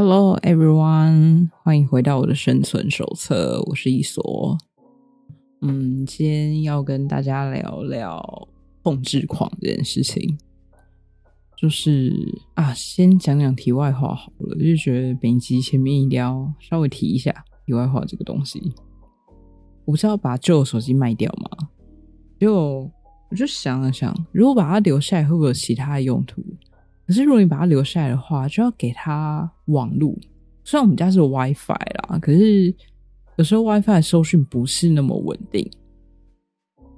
Hello everyone，欢迎回到我的生存手册，我是一索。嗯，今天要跟大家聊聊控制狂这件事情。就是啊，先讲讲题外话好了，就觉得本集前面一定要稍微提一下题外话这个东西。我不是要把旧手机卖掉吗？就我就想了想，如果把它留下来，会不会有其他的用途？可是如果你把它留下来的话，就要给它网路。虽然我们家是有 WiFi 啦，可是有时候 WiFi 收讯不是那么稳定。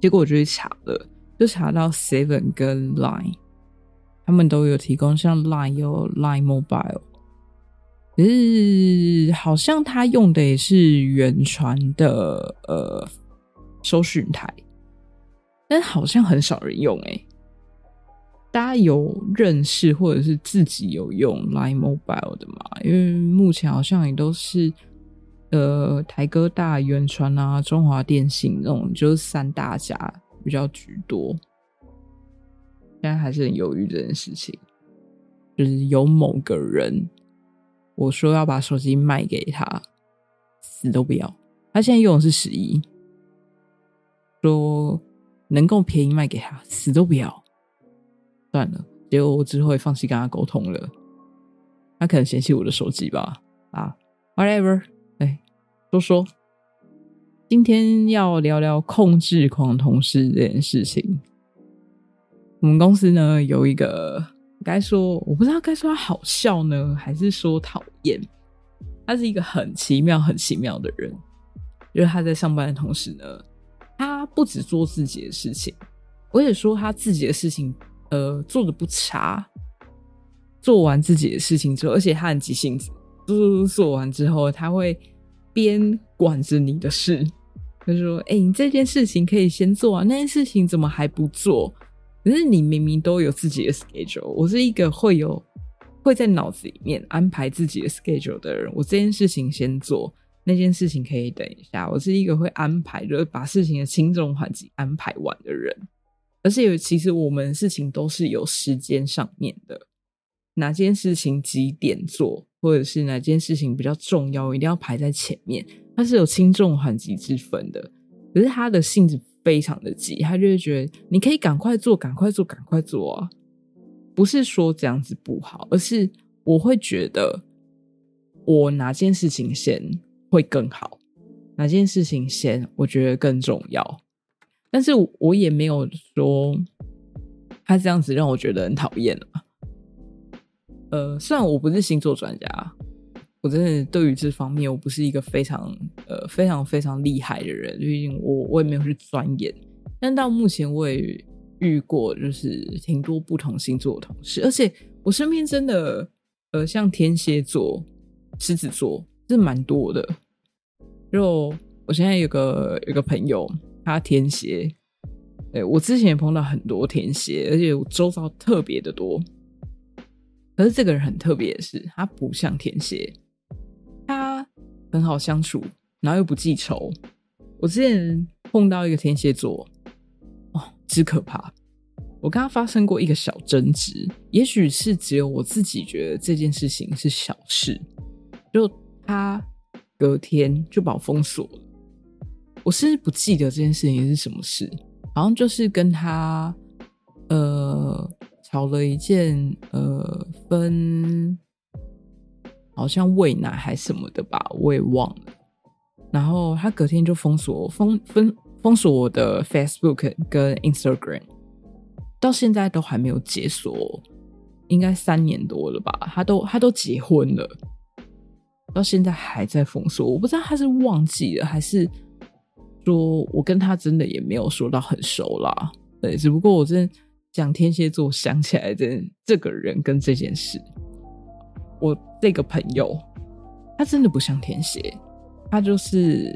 结果我就去查了，就查到 Seven 跟 Line，他们都有提供，像 Line 有 Line Mobile，可是好像他用的也是原传的呃收讯台，但好像很少人用诶、大家有认识或者是自己有用 Line Mobile 的吗？因为目前好像也都是呃台哥大、原传啊、中华电信那种，就是三大家比较居多。现在还是很犹豫这件事情，就是有某个人我说要把手机卖给他，死都不要。他现在用的是十一，说能够便宜卖给他，死都不要。算了，结果我之后也放弃跟他沟通了。他可能嫌弃我的手机吧？啊，whatever，哎，说说，今天要聊聊控制狂同事这件事情。我们公司呢有一个，该说我不知道该说他好笑呢，还是说讨厌。他是一个很奇妙、很奇妙的人，就是他在上班的同时呢，他不只做自己的事情，我也说他自己的事情。呃，做的不差。做完自己的事情之后，而且他很急性子，做做完之后，他会边管着你的事，他说：“哎、你这件事情可以先做啊，那件事情怎么还不做？可是你明明都有自己的 schedule。我是一个会有会在脑子里面安排自己的 schedule 的人。我这件事情先做，那件事情可以等一下。我是一个会安排，就是把事情的轻重缓急安排完的人。”而且有，其实我们事情都是有时间上面的，哪件事情几点做，或者是哪件事情比较重要，一定要排在前面，它是有轻重缓急之分的。可是他的性子非常的急，他就会觉得你可以赶快做，赶快做，赶快做啊！不是说这样子不好，而是我会觉得我哪件事情先会更好，哪件事情先我觉得更重要。但是我也没有说他这样子让我觉得很讨厌啊。呃，虽然我不是星座专家，我真的对于这方面我不是一个非常呃非常非常厉害的人，毕竟我我也没有去钻研。但到目前我也遇过，就是挺多不同星座的同事，而且我身边真的呃像天蝎座、狮子座是蛮多的。就我现在有个有个朋友。他天蝎，对我之前也碰到很多天蝎，而且我周遭特别的多。可是这个人很特别的是，他不像天蝎，他很好相处，然后又不记仇。我之前碰到一个天蝎座，哦，之可怕！我跟他发生过一个小争执，也许是只有我自己觉得这件事情是小事，就他隔天就把我封锁了。我是不记得这件事情是什么事，好像就是跟他呃吵了一件呃分，好像喂奶还什么的吧，我也忘了。然后他隔天就封锁封封封锁我的 Facebook 跟 Instagram，到现在都还没有解锁，应该三年多了吧？他都他都结婚了，到现在还在封锁，我不知道他是忘记了还是。说我跟他真的也没有说到很熟啦，对，只不过我真的讲天蝎座想起来的这个人跟这件事，我这个朋友他真的不像天蝎，他就是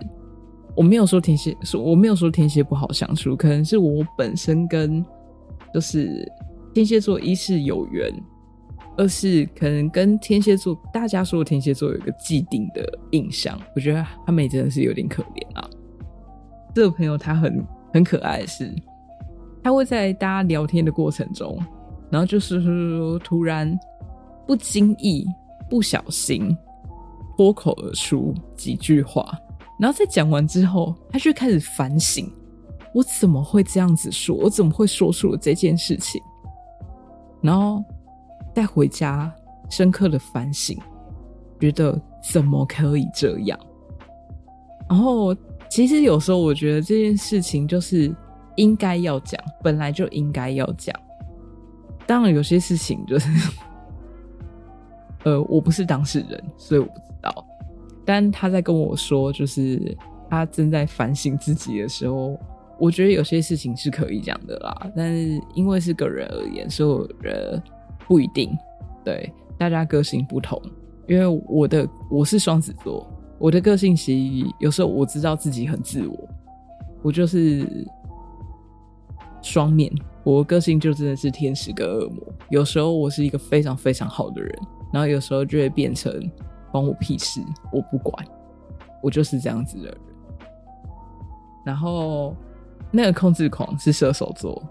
我没有说天蝎，我没有说天蝎不好相处，可能是我本身跟就是天蝎座一是有缘，二是可能跟天蝎座大家说天蝎座有一个既定的印象，我觉得他们也真的是有点可怜啊。这个朋友他很很可爱是，他会在大家聊天的过程中，然后就是突然不经意不小心脱口而出几句话，然后在讲完之后，他就开始反省：我怎么会这样子说？我怎么会说出了这件事情？然后带回家深刻的反省，觉得怎么可以这样？然后其实有时候我觉得这件事情就是应该要讲，本来就应该要讲。当然有些事情就是，呃，我不是当事人，所以我不知道。但他在跟我说，就是他正在反省自己的时候。我觉得有些事情是可以讲的啦，但是因为是个人而言，所有人不一定。对，大家个性不同。因为我的我是双子座，我的个性其实有时候我知道自己很自我，我就是双面。我的个性就真的是天使跟恶魔。有时候我是一个非常非常好的人，然后有时候就会变成关我屁事，我不管，我就是这样子的人。然后。那个控制狂是射手座，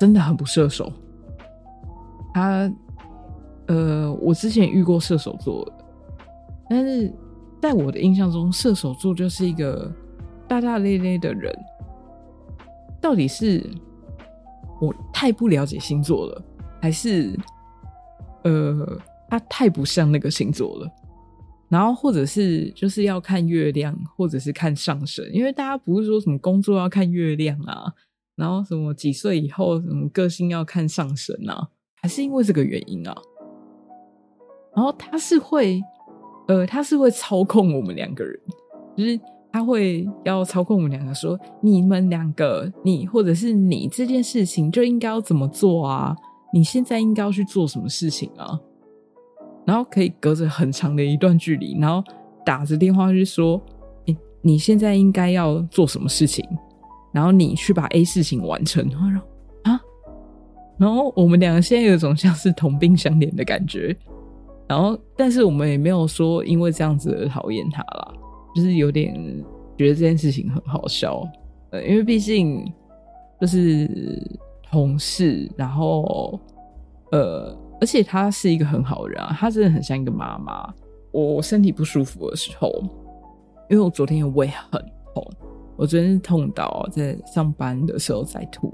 真的很不射手。他，呃，我之前遇过射手座，但是在我的印象中，射手座就是一个大大咧咧的人。到底是我太不了解星座了，还是呃，他太不像那个星座了？然后，或者是就是要看月亮，或者是看上升，因为大家不是说什么工作要看月亮啊，然后什么几岁以后什么个性要看上升啊，还是因为这个原因啊？然后他是会，呃，他是会操控我们两个人，就是他会要操控我们两个，说你们两个，你或者是你这件事情就应该要怎么做啊？你现在应该要去做什么事情啊？然后可以隔着很长的一段距离，然后打着电话去说：“你你现在应该要做什么事情？然后你去把 A 事情完成。”然后啊，然后我们两个现在有种像是同病相怜的感觉。然后，但是我们也没有说因为这样子而讨厌他啦，就是有点觉得这件事情很好笑。呃，因为毕竟就是同事，然后呃。而且他是一个很好的人啊，他真的很像一个妈妈。我身体不舒服的时候，因为我昨天胃很痛，我昨天痛到在上班的时候在吐。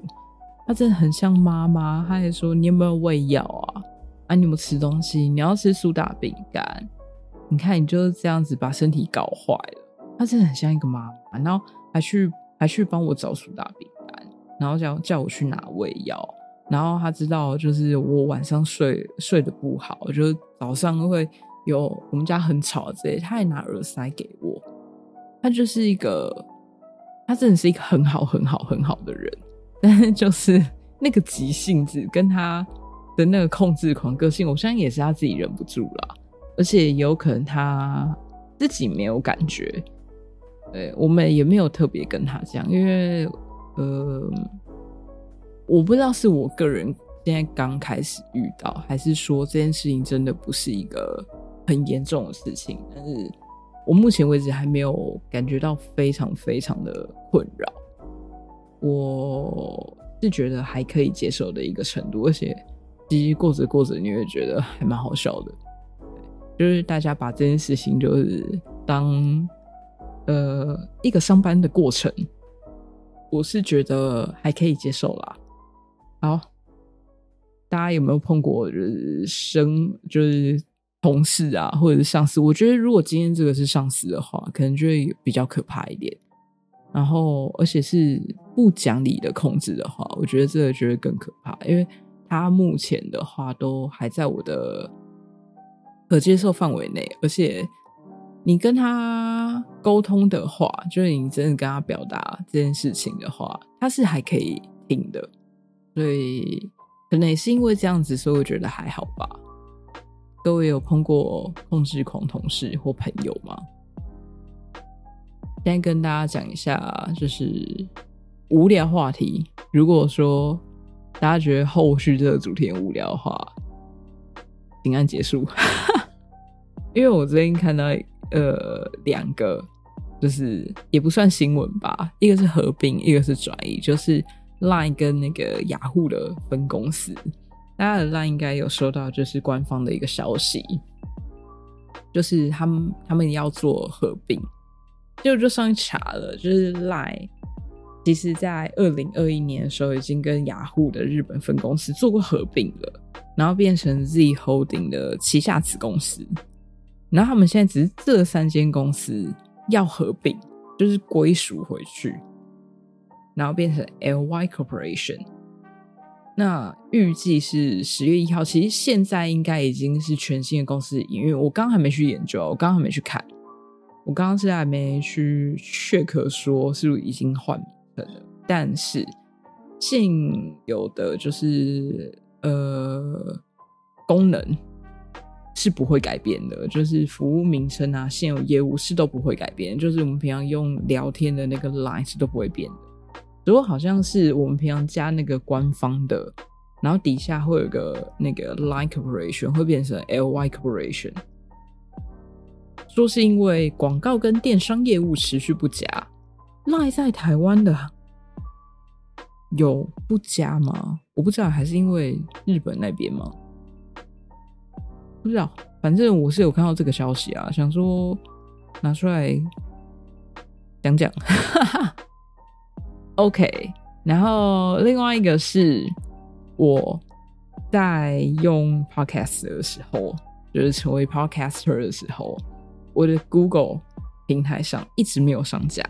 他真的很像妈妈，他还说：“你有没有胃药啊？啊，你有没有吃东西？你要吃苏打饼干？你看你就是这样子把身体搞坏了。”他真的很像一个妈妈，然后还去还去帮我找苏打饼干，然后叫叫我去拿胃药。然后他知道，就是我晚上睡睡得不好，就早上会有我们家很吵之类，他还拿耳塞给我。他就是一个，他真的是一个很好很好很好的人，但是就是那个急性子跟他的那个控制狂个性，我相信也是他自己忍不住了，而且有可能他自己没有感觉。对我们也没有特别跟他讲，因为呃。我不知道是我个人现在刚开始遇到，还是说这件事情真的不是一个很严重的事情。但是我目前为止还没有感觉到非常非常的困扰，我是觉得还可以接受的一个程度，而且其实过着过着你会觉得还蛮好笑的，就是大家把这件事情就是当呃一个上班的过程，我是觉得还可以接受啦。好，大家有没有碰过就是生就是同事啊，或者是上司？我觉得如果今天这个是上司的话，可能就会比较可怕一点。然后，而且是不讲理的控制的话，我觉得这个就会更可怕，因为他目前的话都还在我的可接受范围内，而且你跟他沟通的话，就是你真的跟他表达这件事情的话，他是还可以听的。所以可能也是因为这样子，所以我觉得还好吧。各位有碰过控制狂同事或朋友吗？现在跟大家讲一下，就是无聊话题。如果说大家觉得后续这个主题很无聊的话，请按结束。因为我最近看到呃两个，就是也不算新闻吧，一个是合并，一个是转移，就是。Line 跟那个雅虎的分公司，大家的 Line 应该有收到，就是官方的一个消息，就是他们他们要做合并，就就上去查了，就是 Line 其实在二零二一年的时候已经跟雅虎的日本分公司做过合并了，然后变成 Z Holding 的旗下子公司，然后他们现在只是这三间公司要合并，就是归属回去，然后变成 LY Corporation。那预计是十月一号，其实现在应该已经是全新的公司营运。我刚还没去研究，我刚还没去看，我刚刚是还没去 check 说是不是已经换名但是现有的就是呃功能是不会改变的，就是服务名称啊，现有业务是都不会改变，就是我们平常用聊天的那个 line 是都不会变的。如果好像是我们平常加那个官方的，然后底下会有个那个 Line Corporation 会变成 LY Corporation，说是因为广告跟电商业务持续不佳。Line 在台湾的有不佳吗？我不知道，还是因为日本那边吗？不知道，反正我是有看到这个消息啊，想说拿出来讲讲。OK，然后另外一个是我在用 Podcast 的时候，就是成为 Podcaster 的时候，我的 Google 平台上一直没有上架，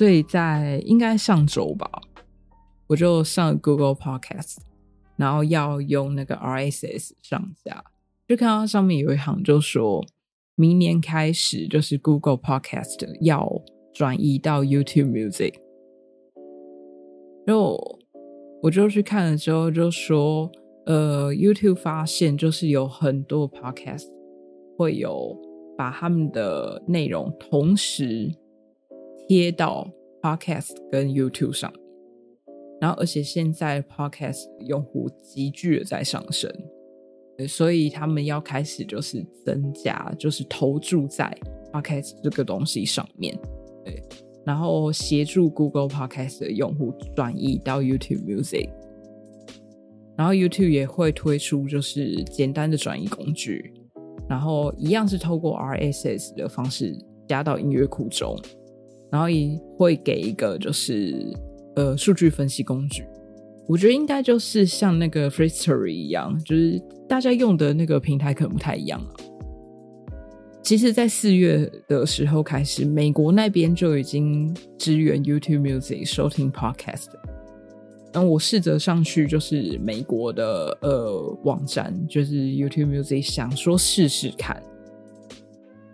所以在应该上周吧，我就上 Google Podcast，然后要用那个 RSS 上架，就看到上面有一行就说，明年开始就是 Google Podcast 要转移到 YouTube Music。然后我就去看了之后，就说，呃，YouTube 发现就是有很多 Podcast 会有把他们的内容同时贴到 Podcast 跟 YouTube 上面，然后而且现在 Podcast 用户急剧的在上升，所以他们要开始就是增加，就是投注在 Podcast 这个东西上面，对。然后协助 Google Podcast 的用户转移到 YouTube Music，然后 YouTube 也会推出就是简单的转移工具，然后一样是透过 RSS 的方式加到音乐库中，然后也会给一个就是呃数据分析工具。我觉得应该就是像那个 f r e e s t o r y 一样，就是大家用的那个平台可能不太一样啊。其实，在四月的时候开始，美国那边就已经支援 YouTube Music 收听 Podcast。然后我试着上去，就是美国的呃网站，就是 YouTube Music，想说试试看，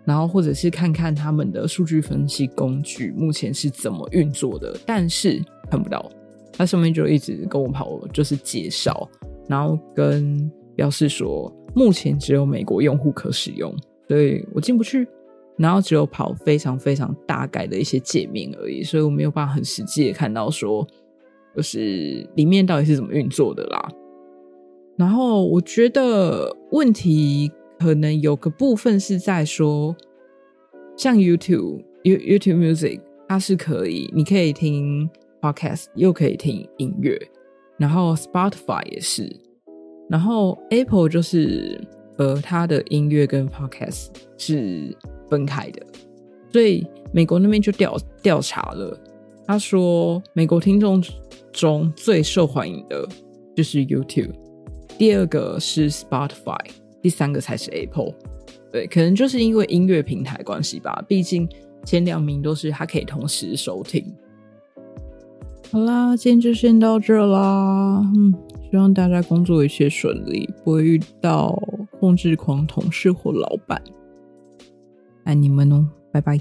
然后或者是看看他们的数据分析工具目前是怎么运作的，但是看不到。它上面就一直跟我跑，就是介绍，然后跟表示说，目前只有美国用户可使用。所以我进不去，然后只有跑非常非常大概的一些界面而已，所以我没有办法很实际的看到说，就是里面到底是怎么运作的啦。然后我觉得问题可能有个部分是在说，像 YouTube、YouTube Music，它是可以，你可以听 Podcast，又可以听音乐，然后 Spotify 也是，然后 Apple 就是。呃，它的音乐跟 podcast 是分开的，所以美国那边就调调查了。他说，美国听众中最受欢迎的就是 YouTube，第二个是 Spotify，第三个才是 Apple。对，可能就是因为音乐平台关系吧，毕竟前两名都是它可以同时收听。好啦，今天就先到这啦。嗯，希望大家工作一切顺利，不会遇到。控制狂同事或老板，爱你们哦，拜拜。